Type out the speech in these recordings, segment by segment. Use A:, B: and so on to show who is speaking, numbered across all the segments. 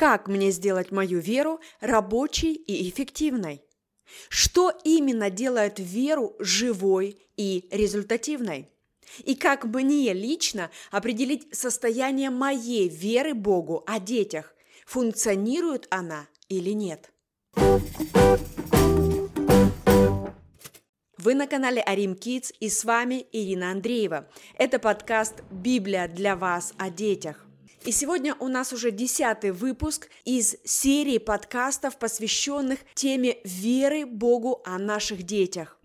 A: Как мне сделать мою веру рабочей и эффективной? Что именно делает веру живой и результативной? И как мне лично определить состояние моей веры Богу о детях? Функционирует она или нет? Вы на канале Арим Kids и с вами Ирина Андреева. Это подкаст «Библия для вас о детях». И сегодня у нас уже десятый выпуск из серии подкастов, посвященных теме веры Богу о наших детях.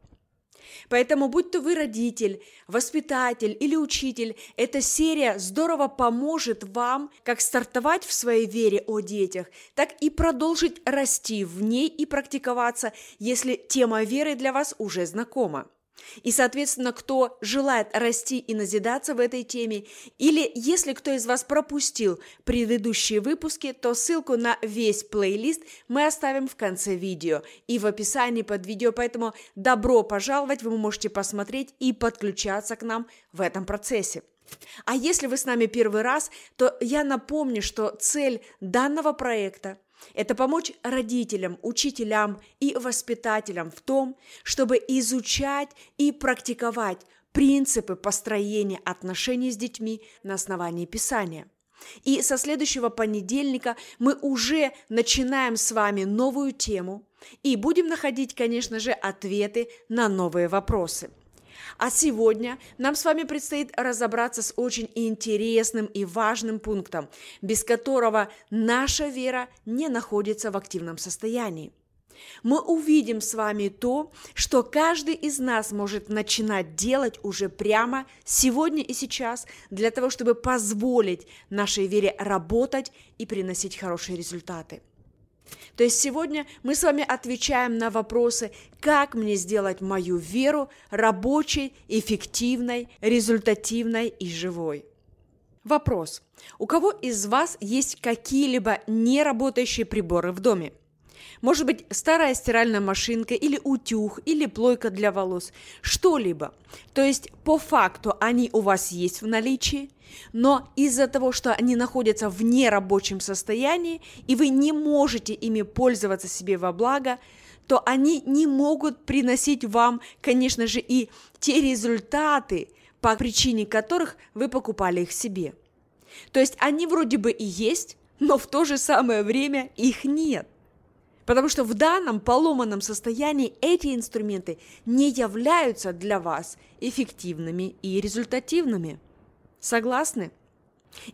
A: Поэтому, будь то вы родитель, воспитатель или учитель, эта серия здорово поможет вам как стартовать в своей вере о детях, так и продолжить расти в ней и практиковаться, если тема веры для вас уже знакома. И, соответственно, кто желает расти и назидаться в этой теме, или если кто из вас пропустил предыдущие выпуски, то ссылку на весь плейлист мы оставим в конце видео и в описании под видео, поэтому добро пожаловать, вы можете посмотреть и подключаться к нам в этом процессе. А если вы с нами первый раз, то я напомню, что цель данного проекта – это помочь родителям, учителям и воспитателям в том, чтобы изучать и практиковать принципы построения отношений с детьми на основании Писания. И со следующего понедельника мы уже начинаем с вами новую тему и будем находить, конечно же, ответы на новые вопросы – а сегодня нам с вами предстоит разобраться с очень интересным и важным пунктом, без которого наша вера не находится в активном состоянии. Мы увидим с вами то, что каждый из нас может начинать делать уже прямо сегодня и сейчас для того, чтобы позволить нашей вере работать и приносить хорошие результаты. То есть сегодня мы с вами отвечаем на вопросы, как мне сделать мою веру рабочей, эффективной, результативной и живой. Вопрос. У кого из вас есть какие-либо неработающие приборы в доме? Может быть, старая стиральная машинка или утюг, или плойка для волос, что-либо. То есть, по факту они у вас есть в наличии, но из-за того, что они находятся в нерабочем состоянии, и вы не можете ими пользоваться себе во благо, то они не могут приносить вам, конечно же, и те результаты, по причине которых вы покупали их себе. То есть они вроде бы и есть, но в то же самое время их нет. Потому что в данном поломанном состоянии эти инструменты не являются для вас эффективными и результативными. Согласны?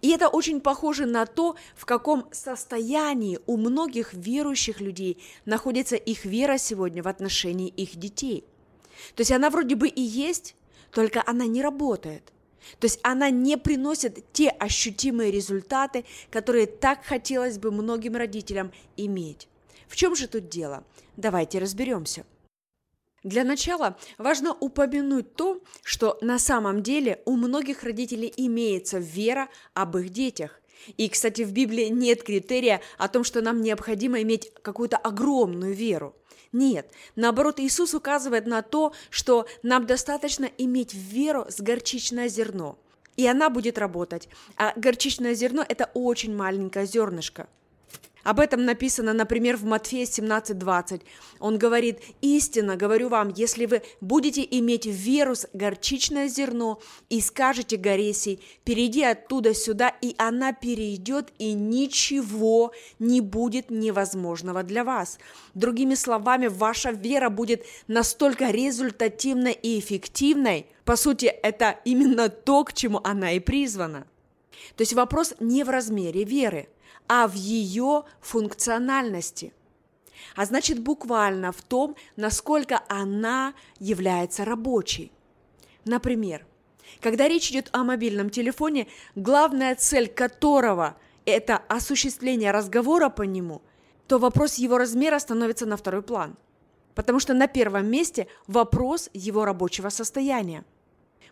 A: И это очень похоже на то, в каком состоянии у многих верующих людей находится их вера сегодня в отношении их детей. То есть она вроде бы и есть, только она не работает. То есть она не приносит те ощутимые результаты, которые так хотелось бы многим родителям иметь. В чем же тут дело? Давайте разберемся. Для начала важно упомянуть то, что на самом деле у многих родителей имеется вера об их детях. И, кстати, в Библии нет критерия о том, что нам необходимо иметь какую-то огромную веру. Нет, наоборот, Иисус указывает на то, что нам достаточно иметь веру с горчичное зерно, и она будет работать. А горчичное зерно – это очень маленькое зернышко – об этом написано, например, в Матфея 17:20. Он говорит, «Истинно говорю вам, если вы будете иметь веру с горчичное зерно и скажете горе сей, перейди оттуда сюда, и она перейдет, и ничего не будет невозможного для вас». Другими словами, ваша вера будет настолько результативной и эффективной, по сути, это именно то, к чему она и призвана. То есть вопрос не в размере веры – а в ее функциональности. А значит, буквально в том, насколько она является рабочей. Например, когда речь идет о мобильном телефоне, главная цель которого – это осуществление разговора по нему, то вопрос его размера становится на второй план. Потому что на первом месте вопрос его рабочего состояния.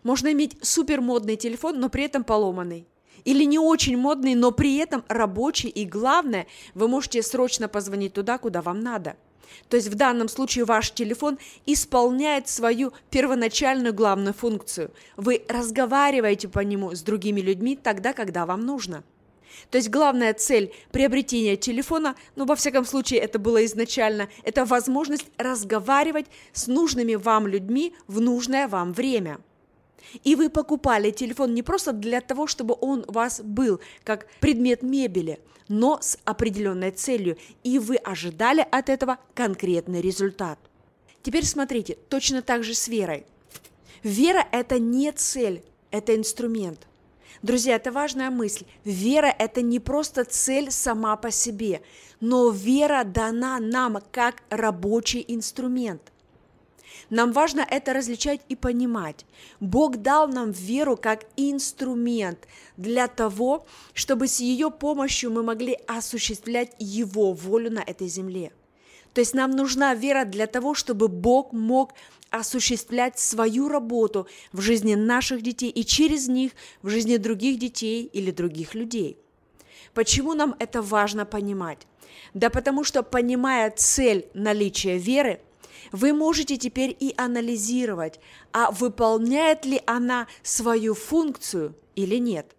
A: Можно иметь супермодный телефон, но при этом поломанный – или не очень модный, но при этом рабочий, и главное, вы можете срочно позвонить туда, куда вам надо. То есть в данном случае ваш телефон исполняет свою первоначальную главную функцию. Вы разговариваете по нему с другими людьми тогда, когда вам нужно. То есть главная цель приобретения телефона, ну, во всяком случае, это было изначально, это возможность разговаривать с нужными вам людьми в нужное вам время. И вы покупали телефон не просто для того, чтобы он у вас был как предмет мебели, но с определенной целью, и вы ожидали от этого конкретный результат. Теперь смотрите, точно так же с верой. Вера – это не цель, это инструмент. Друзья, это важная мысль. Вера – это не просто цель сама по себе, но вера дана нам как рабочий инструмент. Нам важно это различать и понимать. Бог дал нам веру как инструмент для того, чтобы с ее помощью мы могли осуществлять Его волю на этой земле. То есть нам нужна вера для того, чтобы Бог мог осуществлять свою работу в жизни наших детей и через них в жизни других детей или других людей. Почему нам это важно понимать? Да потому что, понимая цель наличия веры, вы можете теперь и анализировать, а выполняет ли она свою функцию или нет.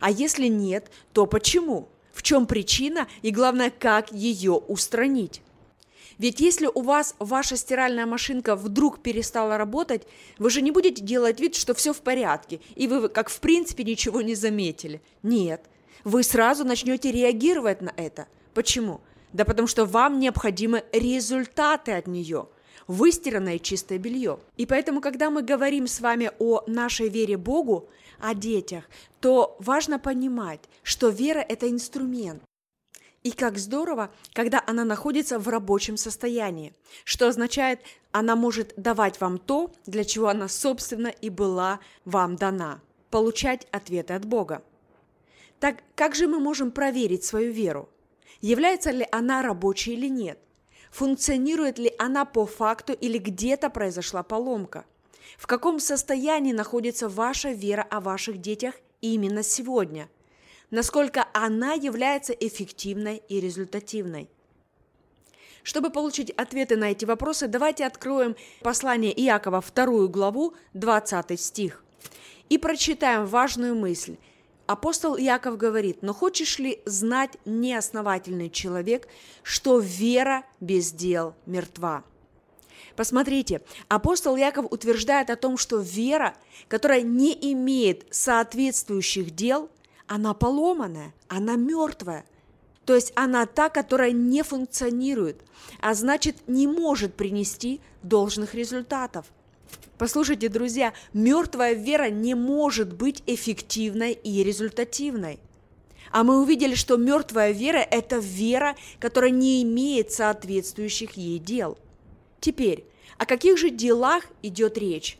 A: А если нет, то почему? В чем причина и главное, как ее устранить? Ведь если у вас ваша стиральная машинка вдруг перестала работать, вы же не будете делать вид, что все в порядке, и вы как в принципе ничего не заметили. Нет, вы сразу начнете реагировать на это. Почему? Да потому что вам необходимы результаты от нее – выстиранное чистое белье. И поэтому, когда мы говорим с вами о нашей вере Богу, о детях, то важно понимать, что вера – это инструмент. И как здорово, когда она находится в рабочем состоянии, что означает, она может давать вам то, для чего она, собственно, и была вам дана – получать ответы от Бога. Так как же мы можем проверить свою веру? Является ли она рабочей или нет? Функционирует ли она по факту или где-то произошла поломка? В каком состоянии находится ваша вера о ваших детях именно сегодня – насколько она является эффективной и результативной. Чтобы получить ответы на эти вопросы, давайте откроем послание Иакова, вторую главу, 20 стих, и прочитаем важную мысль. Апостол Иаков говорит, но хочешь ли знать неосновательный человек, что вера без дел мертва? Посмотрите, апостол Яков утверждает о том, что вера, которая не имеет соответствующих дел, она поломанная, она мертвая. То есть она та, которая не функционирует, а значит не может принести должных результатов. Послушайте, друзья, мертвая вера не может быть эффективной и результативной. А мы увидели, что мертвая вера – это вера, которая не имеет соответствующих ей дел. Теперь, о каких же делах идет речь?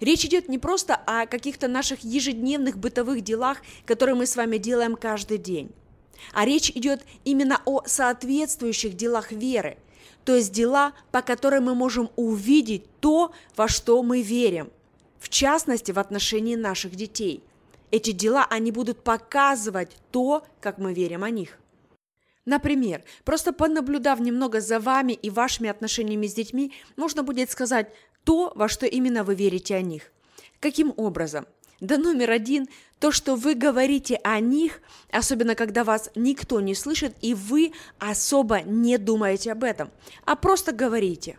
A: Речь идет не просто о каких-то наших ежедневных бытовых делах, которые мы с вами делаем каждый день, а речь идет именно о соответствующих делах веры, то есть дела, по которым мы можем увидеть то, во что мы верим, в частности, в отношении наших детей. Эти дела, они будут показывать то, как мы верим о них. Например, просто понаблюдав немного за вами и вашими отношениями с детьми, можно будет сказать, то, во что именно вы верите о них. Каким образом? Да номер один – то, что вы говорите о них, особенно когда вас никто не слышит, и вы особо не думаете об этом, а просто говорите.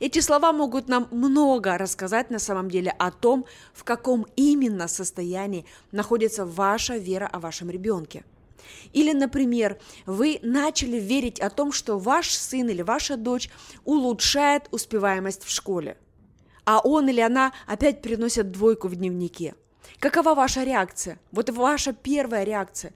A: Эти слова могут нам много рассказать на самом деле о том, в каком именно состоянии находится ваша вера о вашем ребенке – или, например, вы начали верить о том, что ваш сын или ваша дочь улучшает успеваемость в школе, а он или она опять приносят двойку в дневнике. Какова ваша реакция? Вот ваша первая реакция.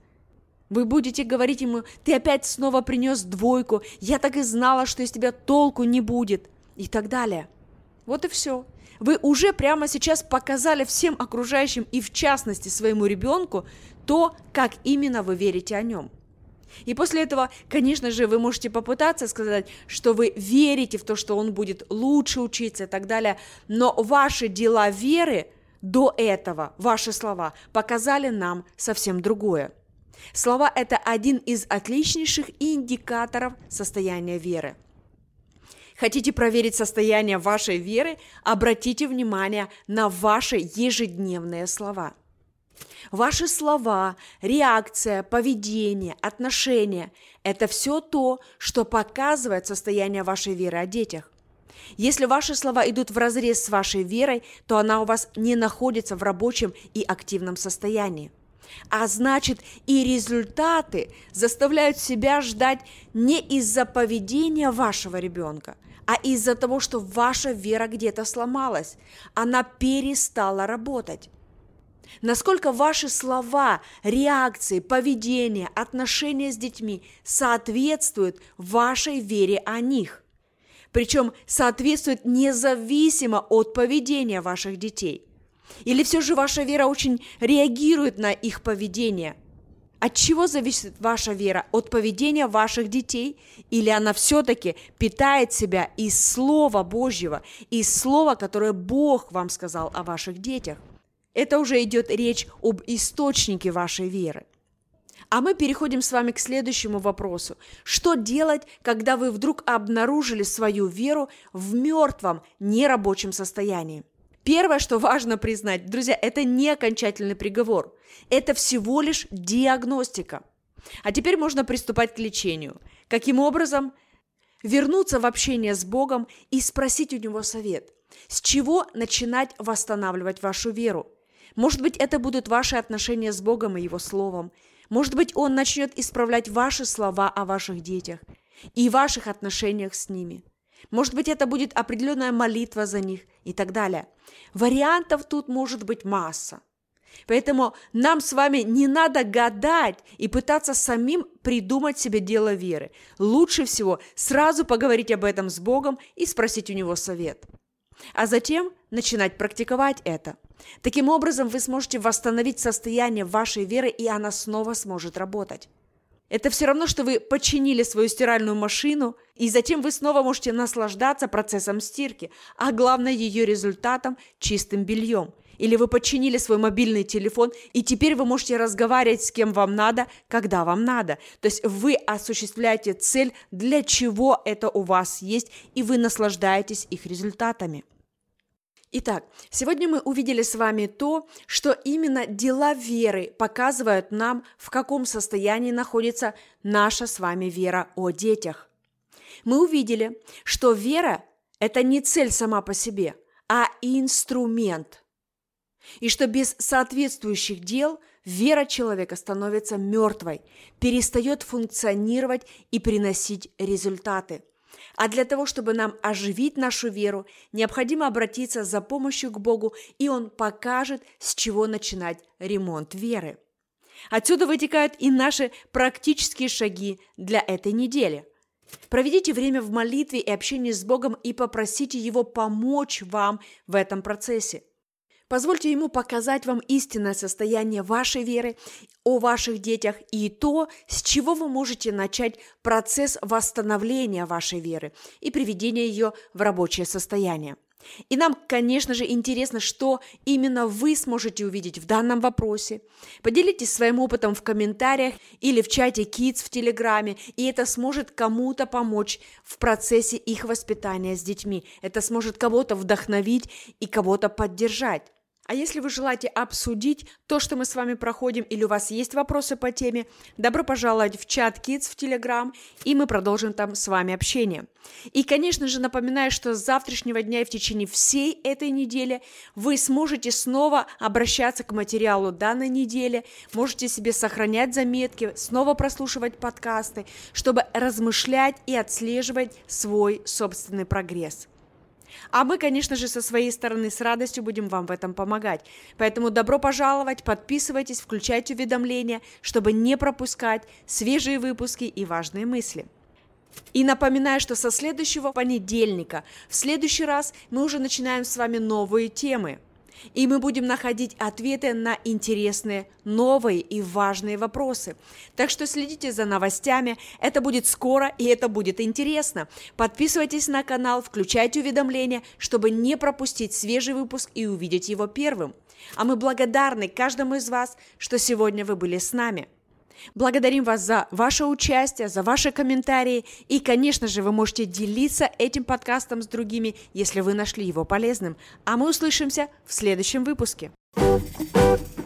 A: Вы будете говорить ему, ты опять снова принес двойку, я так и знала, что из тебя толку не будет, и так далее. Вот и все. Вы уже прямо сейчас показали всем окружающим и в частности своему ребенку то, как именно вы верите о нем. И после этого, конечно же, вы можете попытаться сказать, что вы верите в то, что он будет лучше учиться и так далее, но ваши дела веры до этого, ваши слова, показали нам совсем другое. Слова – это один из отличнейших индикаторов состояния веры. Хотите проверить состояние вашей веры? Обратите внимание на ваши ежедневные слова – Ваши слова, реакция, поведение, отношения – это все то, что показывает состояние вашей веры о детях. Если ваши слова идут вразрез с вашей верой, то она у вас не находится в рабочем и активном состоянии. А значит, и результаты заставляют себя ждать не из-за поведения вашего ребенка, а из-за того, что ваша вера где-то сломалась, она перестала работать. Насколько ваши слова, реакции, поведение, отношения с детьми соответствуют вашей вере о них. Причем соответствуют независимо от поведения ваших детей. Или все же ваша вера очень реагирует на их поведение? От чего зависит ваша вера? От поведения ваших детей? Или она все-таки питает себя из Слова Божьего, из Слова, которое Бог вам сказал о ваших детях? Это уже идет речь об источнике вашей веры. А мы переходим с вами к следующему вопросу. Что делать, когда вы вдруг обнаружили свою веру в мертвом, нерабочем состоянии? Первое, что важно признать, друзья, это не окончательный приговор. Это всего лишь диагностика. А теперь можно приступать к лечению. Каким образом? Вернуться в общение с Богом и спросить у Него совет. С чего начинать восстанавливать вашу веру? Может быть, это будут ваши отношения с Богом и Его Словом. Может быть, Он начнет исправлять ваши слова о ваших детях и ваших отношениях с ними – может быть, это будет определенная молитва за них и так далее. Вариантов тут может быть масса. Поэтому нам с вами не надо гадать и пытаться самим придумать себе дело веры. Лучше всего сразу поговорить об этом с Богом и спросить у Него совет. А затем начинать практиковать это. Таким образом, вы сможете восстановить состояние вашей веры, и она снова сможет работать. Это все равно, что вы починили свою стиральную машину, и затем вы снова можете наслаждаться процессом стирки, а главное ее результатом – чистым бельем. Или вы починили свой мобильный телефон, и теперь вы можете разговаривать с кем вам надо, когда вам надо. То есть вы осуществляете цель, для чего это у вас есть, и вы наслаждаетесь их результатами. Итак, сегодня мы увидели с вами то, что именно дела веры показывают нам, в каком состоянии находится наша с вами вера о детях. Мы увидели, что вера – это не цель сама по себе, а инструмент. И что без соответствующих дел вера человека становится мертвой, перестает функционировать и приносить результаты – а для того, чтобы нам оживить нашу веру, необходимо обратиться за помощью к Богу, и Он покажет, с чего начинать ремонт веры. Отсюда вытекают и наши практические шаги для этой недели. Проведите время в молитве и общении с Богом и попросите Его помочь вам в этом процессе. Позвольте ему показать вам истинное состояние вашей веры о ваших детях и то, с чего вы можете начать процесс восстановления вашей веры и приведения ее в рабочее состояние. И нам, конечно же, интересно, что именно вы сможете увидеть в данном вопросе. Поделитесь своим опытом в комментариях или в чате Kids в Телеграме, и это сможет кому-то помочь в процессе их воспитания с детьми. Это сможет кого-то вдохновить и кого-то поддержать. А если вы желаете обсудить то, что мы с вами проходим, или у вас есть вопросы по теме, добро пожаловать в чат Kids в Telegram, и мы продолжим там с вами общение. И, конечно же, напоминаю, что с завтрашнего дня и в течение всей этой недели вы сможете снова обращаться к материалу данной недели, можете себе сохранять заметки, снова прослушивать подкасты, чтобы размышлять и отслеживать свой собственный прогресс. А мы, конечно же, со своей стороны с радостью будем вам в этом помогать. Поэтому добро пожаловать, подписывайтесь, включайте уведомления, чтобы не пропускать свежие выпуски и важные мысли. И напоминаю, что со следующего понедельника, в следующий раз мы уже начинаем с вами новые темы – и мы будем находить ответы на интересные, новые и важные вопросы. Так что следите за новостями, это будет скоро и это будет интересно. Подписывайтесь на канал, включайте уведомления, чтобы не пропустить свежий выпуск и увидеть его первым. А мы благодарны каждому из вас, что сегодня вы были с нами. Благодарим вас за ваше участие, за ваши комментарии. И, конечно же, вы можете делиться этим подкастом с другими, если вы нашли его полезным. А мы услышимся в следующем выпуске. thank you